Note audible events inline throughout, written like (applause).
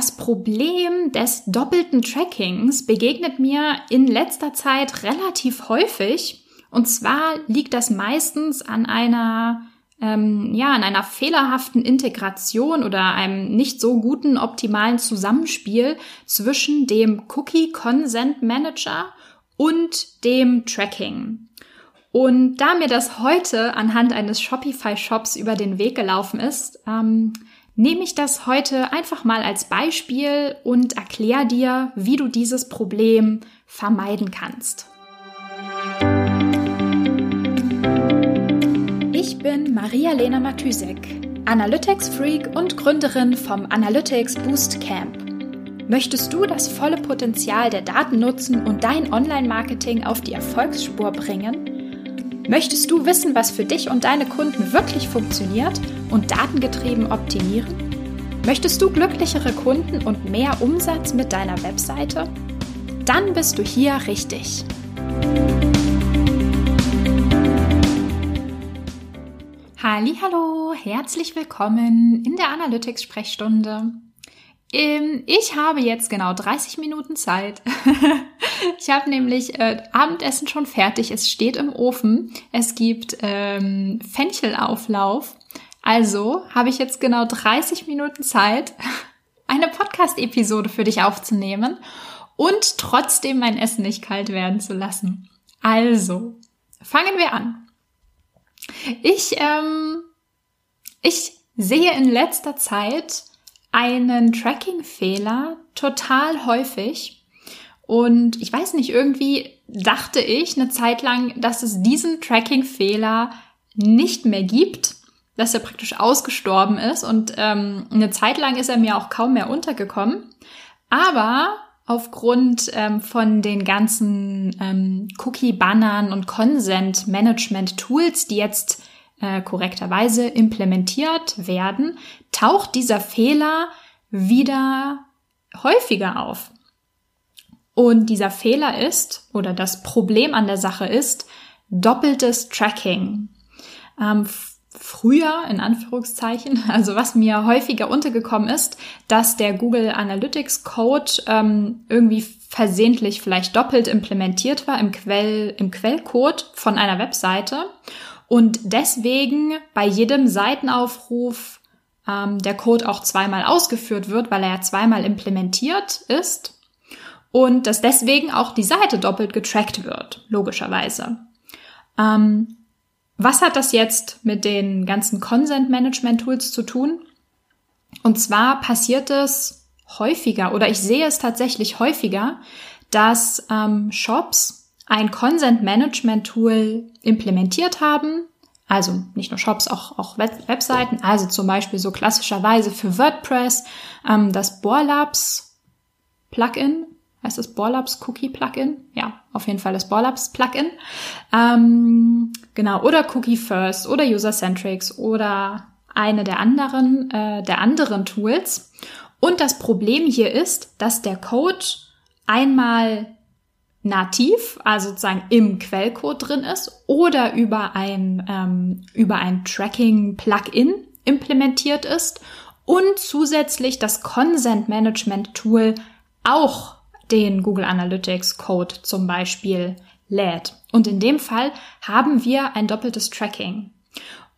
Das Problem des doppelten Trackings begegnet mir in letzter Zeit relativ häufig. Und zwar liegt das meistens an einer ähm, ja, an einer fehlerhaften Integration oder einem nicht so guten optimalen Zusammenspiel zwischen dem Cookie Consent Manager und dem Tracking. Und da mir das heute anhand eines Shopify-Shops über den Weg gelaufen ist, ähm, nehme ich das heute einfach mal als Beispiel und erkläre dir, wie du dieses Problem vermeiden kannst. Ich bin Maria-Lena Matysek, Analytics-Freak und Gründerin vom Analytics Boost Camp. Möchtest du das volle Potenzial der Daten nutzen und dein Online-Marketing auf die Erfolgsspur bringen? Möchtest du wissen, was für dich und deine Kunden wirklich funktioniert und datengetrieben optimieren? Möchtest du glücklichere Kunden und mehr Umsatz mit deiner Webseite? Dann bist du hier richtig. Hallo, herzlich willkommen in der Analytics Sprechstunde. Ähm, ich habe jetzt genau 30 Minuten Zeit. (laughs) ich habe nämlich äh, Abendessen schon fertig. Es steht im Ofen. Es gibt ähm, Fenchelauflauf. Also habe ich jetzt genau 30 Minuten Zeit, (laughs) eine Podcast-Episode für dich aufzunehmen und trotzdem mein Essen nicht kalt werden zu lassen. Also, fangen wir an. Ich, ähm, ich sehe in letzter Zeit einen Tracking-Fehler total häufig. Und ich weiß nicht, irgendwie dachte ich eine Zeit lang, dass es diesen Tracking-Fehler nicht mehr gibt, dass er praktisch ausgestorben ist. Und ähm, eine Zeit lang ist er mir auch kaum mehr untergekommen. Aber aufgrund ähm, von den ganzen ähm, Cookie-Bannern und Consent-Management-Tools, die jetzt äh, korrekterweise implementiert werden, taucht dieser Fehler wieder häufiger auf. Und dieser Fehler ist, oder das Problem an der Sache ist, doppeltes Tracking. Ähm, früher, in Anführungszeichen, (laughs) also was mir häufiger untergekommen ist, dass der Google Analytics Code ähm, irgendwie versehentlich vielleicht doppelt implementiert war im Quell, im Quellcode von einer Webseite und deswegen bei jedem Seitenaufruf ähm, der Code auch zweimal ausgeführt wird, weil er ja zweimal implementiert ist und dass deswegen auch die Seite doppelt getrackt wird, logischerweise. Ähm, was hat das jetzt mit den ganzen Consent Management Tools zu tun? Und zwar passiert es häufiger oder ich sehe es tatsächlich häufiger, dass ähm, Shops ein Consent Management Tool implementiert haben. Also nicht nur Shops, auch, auch Web Webseiten. Also zum Beispiel so klassischerweise für WordPress ähm, das Borlabs Plugin. Heißt das Borlabs Cookie Plugin? Ja, auf jeden Fall das Borlabs Plugin. Ähm, genau, oder Cookie First oder User Centrics oder eine der anderen, äh, der anderen Tools. Und das Problem hier ist, dass der Code einmal nativ, also sozusagen im Quellcode drin ist, oder über ein, ähm, über ein Tracking-Plugin implementiert ist und zusätzlich das Consent Management Tool auch den Google Analytics Code zum Beispiel lädt. Und in dem Fall haben wir ein doppeltes Tracking.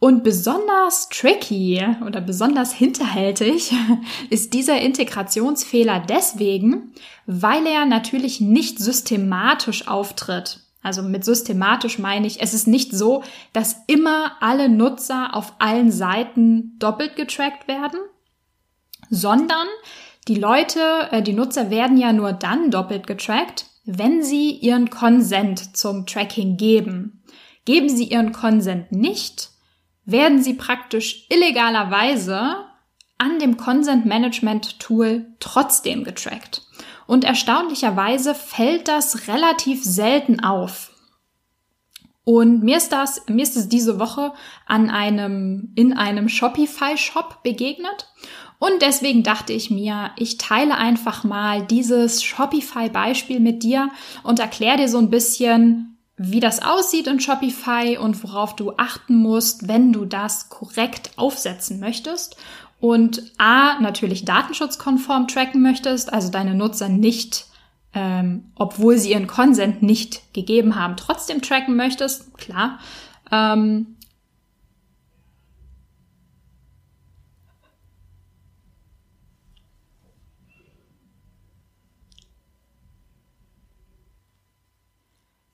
Und besonders tricky oder besonders hinterhältig (laughs) ist dieser Integrationsfehler deswegen, weil er natürlich nicht systematisch auftritt. Also mit systematisch meine ich, es ist nicht so, dass immer alle Nutzer auf allen Seiten doppelt getrackt werden, sondern die Leute, äh, die Nutzer werden ja nur dann doppelt getrackt, wenn sie ihren Consent zum Tracking geben. Geben sie ihren Consent nicht, werden sie praktisch illegalerweise an dem Consent Management Tool trotzdem getrackt. Und erstaunlicherweise fällt das relativ selten auf. Und mir ist das, mir ist es diese Woche an einem, in einem Shopify Shop begegnet. Und deswegen dachte ich mir, ich teile einfach mal dieses Shopify Beispiel mit dir und erkläre dir so ein bisschen, wie das aussieht in Shopify und worauf du achten musst, wenn du das korrekt aufsetzen möchtest. und A, natürlich datenschutzkonform tracken möchtest, also deine Nutzer nicht, ähm, obwohl sie ihren Consent nicht gegeben haben, trotzdem tracken möchtest, klar. Ähm,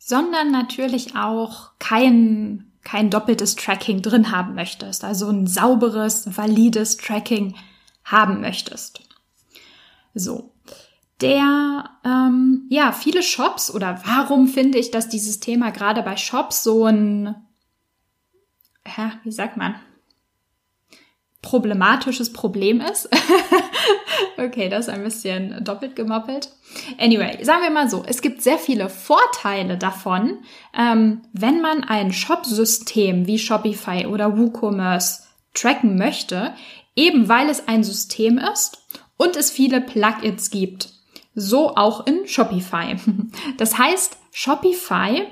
sondern natürlich auch kein kein doppeltes Tracking drin haben möchtest, also ein sauberes, valides Tracking haben möchtest. So. Der, ähm, ja, viele Shops oder warum finde ich, dass dieses Thema gerade bei Shops so ein, ja, wie sagt man, problematisches Problem ist. (laughs) okay, das ist ein bisschen doppelt gemoppelt. Anyway, sagen wir mal so, es gibt sehr viele Vorteile davon, ähm, wenn man ein Shop-System wie Shopify oder WooCommerce tracken möchte, eben weil es ein System ist und es viele Plugins gibt. So auch in Shopify. (laughs) Das heißt, Shopify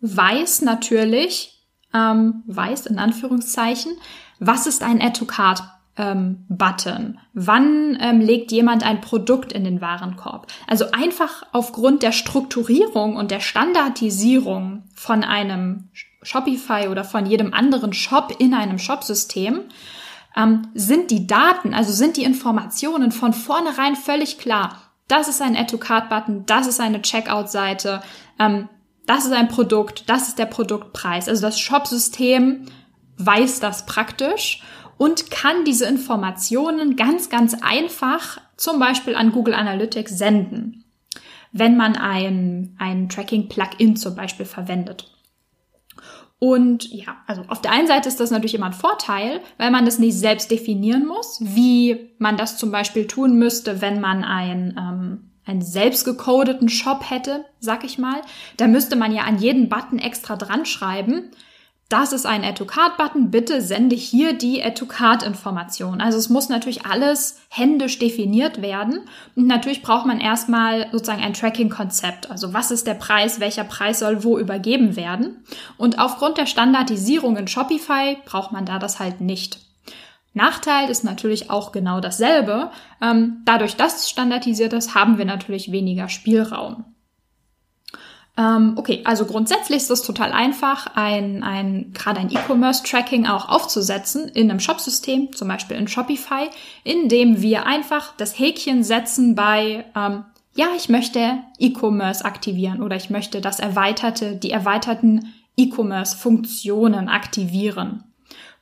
weiß natürlich, ähm, weiß in Anführungszeichen, was ist ein Add to Cart ähm, Button? Wann ähm, legt jemand ein Produkt in den Warenkorb? Also einfach aufgrund der Strukturierung und der Standardisierung von einem Shopify oder von jedem anderen Shop in einem Shopsystem ähm, sind die Daten, also sind die Informationen von vornherein völlig klar. Das ist ein Add-to-Cart-Button, das ist eine Checkout-Seite, ähm, das ist ein Produkt, das ist der Produktpreis. Also das Shopsystem weiß das praktisch und kann diese Informationen ganz, ganz einfach zum Beispiel an Google Analytics senden, wenn man ein, ein Tracking-Plugin zum Beispiel verwendet. Und ja, also auf der einen Seite ist das natürlich immer ein Vorteil, weil man das nicht selbst definieren muss, wie man das zum Beispiel tun müsste, wenn man ein, ähm, einen selbst Shop hätte, sag ich mal. Da müsste man ja an jeden Button extra dran schreiben, das ist ein Add-to-Card-Button, bitte sende hier die Add-to-Card-Information. Also es muss natürlich alles händisch definiert werden. Und natürlich braucht man erstmal sozusagen ein Tracking-Konzept. Also was ist der Preis, welcher Preis soll wo übergeben werden. Und aufgrund der Standardisierung in Shopify braucht man da das halt nicht. Nachteil ist natürlich auch genau dasselbe. Ähm, dadurch, dass es standardisiert ist, haben wir natürlich weniger Spielraum. Ähm, okay, also grundsätzlich ist es total einfach, ein, ein gerade ein E-Commerce-Tracking auch aufzusetzen in einem Shopsystem, zum Beispiel in Shopify, indem wir einfach das Häkchen setzen bei ähm, ja, ich möchte E-Commerce aktivieren oder ich möchte das erweiterte, die erweiterten E-Commerce-Funktionen aktivieren.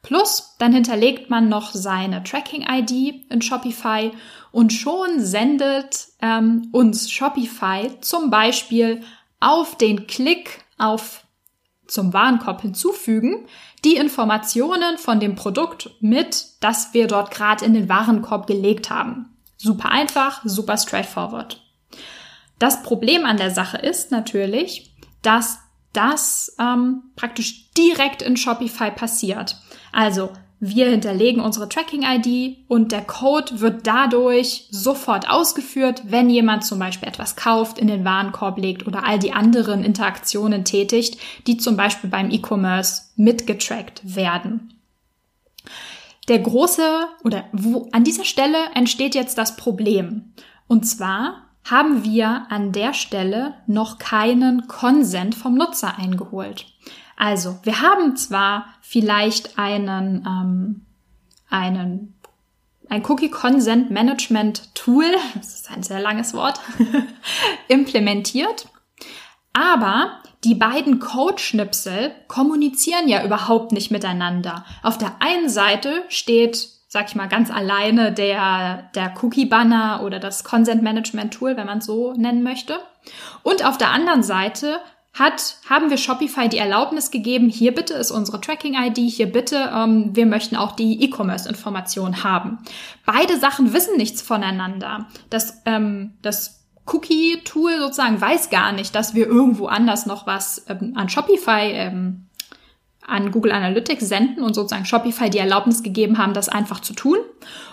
Plus, dann hinterlegt man noch seine Tracking-ID in Shopify und schon sendet ähm, uns Shopify zum Beispiel auf den Klick auf zum Warenkorb hinzufügen, die Informationen von dem Produkt mit, das wir dort gerade in den Warenkorb gelegt haben. Super einfach, super straightforward. Das Problem an der Sache ist natürlich, dass das ähm, praktisch direkt in Shopify passiert. Also wir hinterlegen unsere Tracking-ID und der Code wird dadurch sofort ausgeführt, wenn jemand zum Beispiel etwas kauft, in den Warenkorb legt oder all die anderen Interaktionen tätigt, die zum Beispiel beim E-Commerce mitgetrackt werden. Der große oder wo, an dieser Stelle entsteht jetzt das Problem. Und zwar haben wir an der Stelle noch keinen Konsent vom Nutzer eingeholt. Also, wir haben zwar vielleicht einen, ähm, einen ein Cookie Consent Management Tool, (laughs) das ist ein sehr langes Wort, (laughs) implementiert. Aber die beiden Code-Schnipsel kommunizieren ja überhaupt nicht miteinander. Auf der einen Seite steht, sag ich mal, ganz alleine der, der Cookie-Banner oder das Consent Management Tool, wenn man es so nennen möchte. Und auf der anderen Seite hat, haben wir Shopify die Erlaubnis gegeben, hier bitte ist unsere Tracking-ID, hier bitte, ähm, wir möchten auch die E-Commerce-Information haben. Beide Sachen wissen nichts voneinander. Das, ähm, das Cookie-Tool sozusagen weiß gar nicht, dass wir irgendwo anders noch was ähm, an Shopify, ähm, an Google Analytics senden und sozusagen Shopify die Erlaubnis gegeben haben, das einfach zu tun.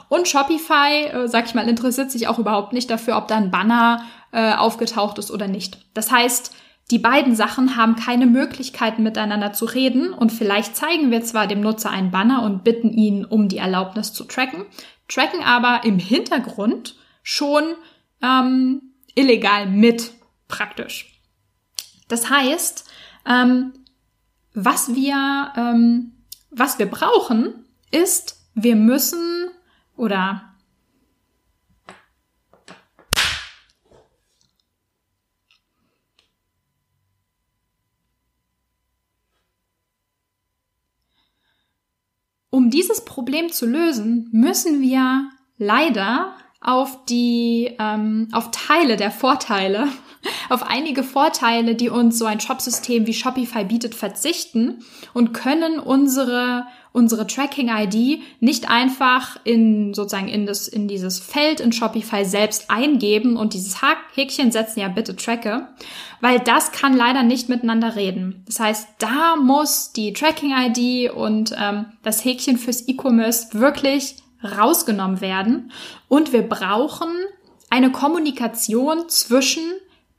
Und Shopify, äh, sag ich mal, interessiert sich auch überhaupt nicht dafür, ob da ein Banner äh, aufgetaucht ist oder nicht. Das heißt, die beiden Sachen haben keine Möglichkeiten miteinander zu reden und vielleicht zeigen wir zwar dem Nutzer einen Banner und bitten ihn um die Erlaubnis zu tracken, tracken aber im Hintergrund schon ähm, illegal mit praktisch. Das heißt, ähm, was wir ähm, was wir brauchen, ist, wir müssen oder Um dieses Problem zu lösen, müssen wir leider auf die, ähm, auf Teile der Vorteile, (laughs) auf einige Vorteile, die uns so ein Shopsystem wie Shopify bietet, verzichten und können unsere unsere Tracking-ID nicht einfach in sozusagen in das in dieses Feld in Shopify selbst eingeben und dieses Häkchen setzen, ja bitte tracke, weil das kann leider nicht miteinander reden. Das heißt, da muss die Tracking-ID und ähm, das Häkchen fürs E-Commerce wirklich rausgenommen werden und wir brauchen eine Kommunikation zwischen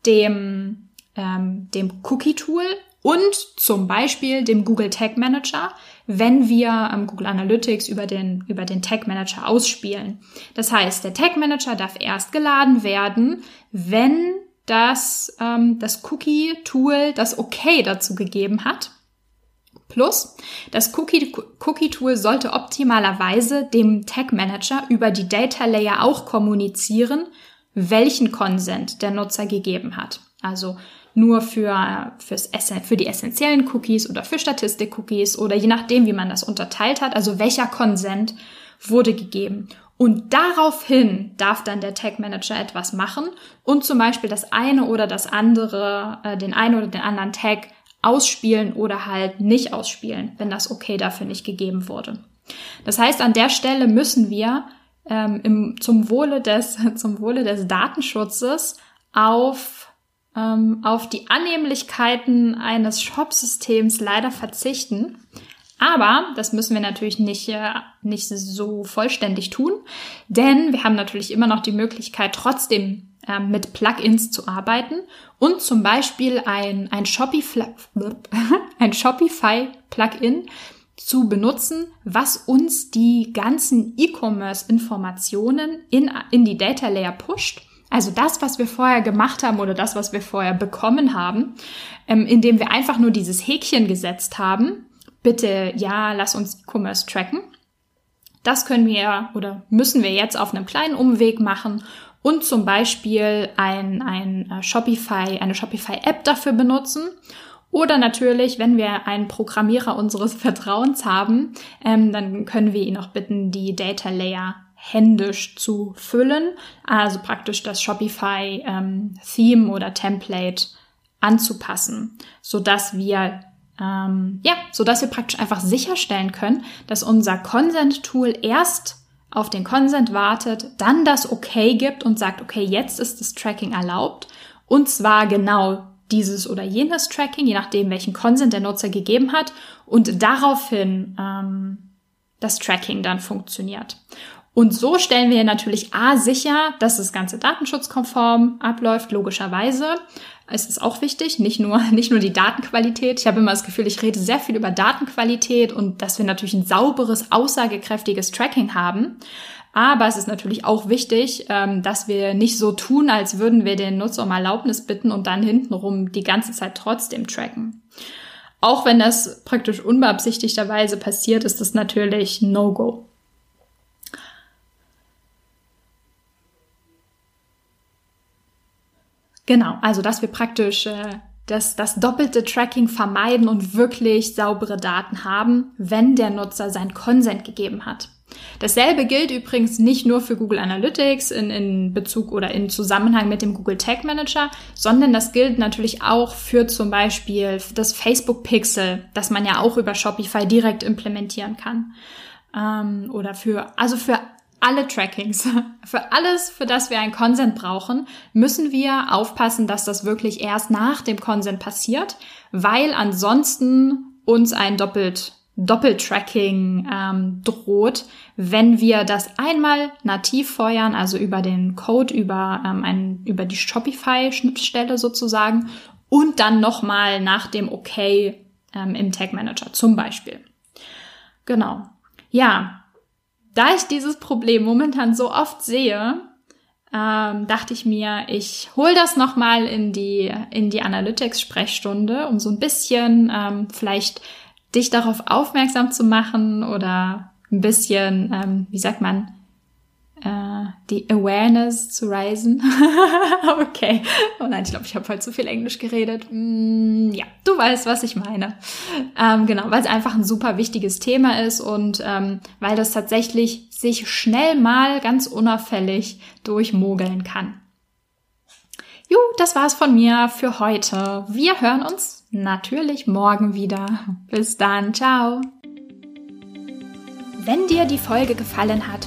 dem ähm, dem Cookie-Tool und zum Beispiel dem Google Tag Manager, wenn wir ähm, Google Analytics über den, über den Tag Manager ausspielen. Das heißt, der Tag Manager darf erst geladen werden, wenn das, ähm, das Cookie-Tool das Okay dazu gegeben hat. Plus, das Cookie-Tool sollte optimalerweise dem Tag Manager über die Data Layer auch kommunizieren, welchen Consent der Nutzer gegeben hat. Also nur für, fürs, für die essentiellen Cookies oder für Statistik-Cookies oder je nachdem, wie man das unterteilt hat, also welcher Consent wurde gegeben. Und daraufhin darf dann der Tag Manager etwas machen und zum Beispiel das eine oder das andere, äh, den einen oder den anderen Tag ausspielen oder halt nicht ausspielen, wenn das okay dafür nicht gegeben wurde. Das heißt, an der Stelle müssen wir ähm, im, zum Wohle des (laughs) zum Wohle des Datenschutzes auf ähm, auf die Annehmlichkeiten eines Shop-Systems leider verzichten. Aber das müssen wir natürlich nicht, äh, nicht so vollständig tun, denn wir haben natürlich immer noch die Möglichkeit, trotzdem äh, mit Plugins zu arbeiten und zum Beispiel ein, ein Shopify, (laughs) ein Shopify Plugin zu benutzen, was uns die ganzen E-Commerce-Informationen in, in die Data Layer pusht also das, was wir vorher gemacht haben oder das, was wir vorher bekommen haben, ähm, indem wir einfach nur dieses Häkchen gesetzt haben, bitte ja, lass uns E-Commerce tracken. Das können wir oder müssen wir jetzt auf einem kleinen Umweg machen und zum Beispiel ein, ein äh, Shopify, eine Shopify-App dafür benutzen. Oder natürlich, wenn wir einen Programmierer unseres (laughs) Vertrauens haben, ähm, dann können wir ihn auch bitten, die Data Layer händisch zu füllen, also praktisch das Shopify ähm, Theme oder Template anzupassen, so dass wir ähm, ja, so dass wir praktisch einfach sicherstellen können, dass unser Consent Tool erst auf den Consent wartet, dann das Okay gibt und sagt, okay, jetzt ist das Tracking erlaubt und zwar genau dieses oder jenes Tracking, je nachdem, welchen Consent der Nutzer gegeben hat und daraufhin ähm, das Tracking dann funktioniert. Und so stellen wir natürlich A sicher, dass das Ganze datenschutzkonform abläuft, logischerweise. Es ist auch wichtig, nicht nur, (laughs) nicht nur die Datenqualität. Ich habe immer das Gefühl, ich rede sehr viel über Datenqualität und dass wir natürlich ein sauberes, aussagekräftiges Tracking haben. Aber es ist natürlich auch wichtig, ähm, dass wir nicht so tun, als würden wir den Nutzer um Erlaubnis bitten und dann hintenrum die ganze Zeit trotzdem tracken. Auch wenn das praktisch unbeabsichtigterweise passiert, ist das natürlich No-Go. Genau, also dass wir praktisch äh, das, das doppelte Tracking vermeiden und wirklich saubere Daten haben, wenn der Nutzer sein Consent gegeben hat. Dasselbe gilt übrigens nicht nur für Google Analytics in, in Bezug oder in Zusammenhang mit dem Google Tag Manager, sondern das gilt natürlich auch für zum Beispiel das Facebook Pixel, das man ja auch über Shopify direkt implementieren kann. Ähm, oder für, also für alle Trackings, (laughs) für alles, für das wir ein Consent brauchen, müssen wir aufpassen, dass das wirklich erst nach dem Consent passiert, weil ansonsten uns ein doppelt Doppeltracking ähm, droht, wenn wir das einmal nativ feuern, also über den Code, über, ähm, ein, über die Shopify-Schnittstelle sozusagen, und dann nochmal nach dem OK ähm, im Tag Manager zum Beispiel. Genau. Ja, da ich dieses Problem momentan so oft sehe, ähm, dachte ich mir, ich hole das nochmal in die, in die Analytics-Sprechstunde, um so ein bisschen ähm, vielleicht dich darauf aufmerksam zu machen oder ein bisschen, ähm, wie sagt man, äh, die Awareness zu reisen. (laughs) okay. Oh nein, ich glaube, ich habe heute zu viel Englisch geredet. Mm, ja, du weißt, was ich meine. Ähm, genau, weil es einfach ein super wichtiges Thema ist und ähm, weil das tatsächlich sich schnell mal ganz unauffällig durchmogeln kann. Jo, das war's von mir für heute. Wir hören uns natürlich morgen wieder. Bis dann, ciao. Wenn dir die Folge gefallen hat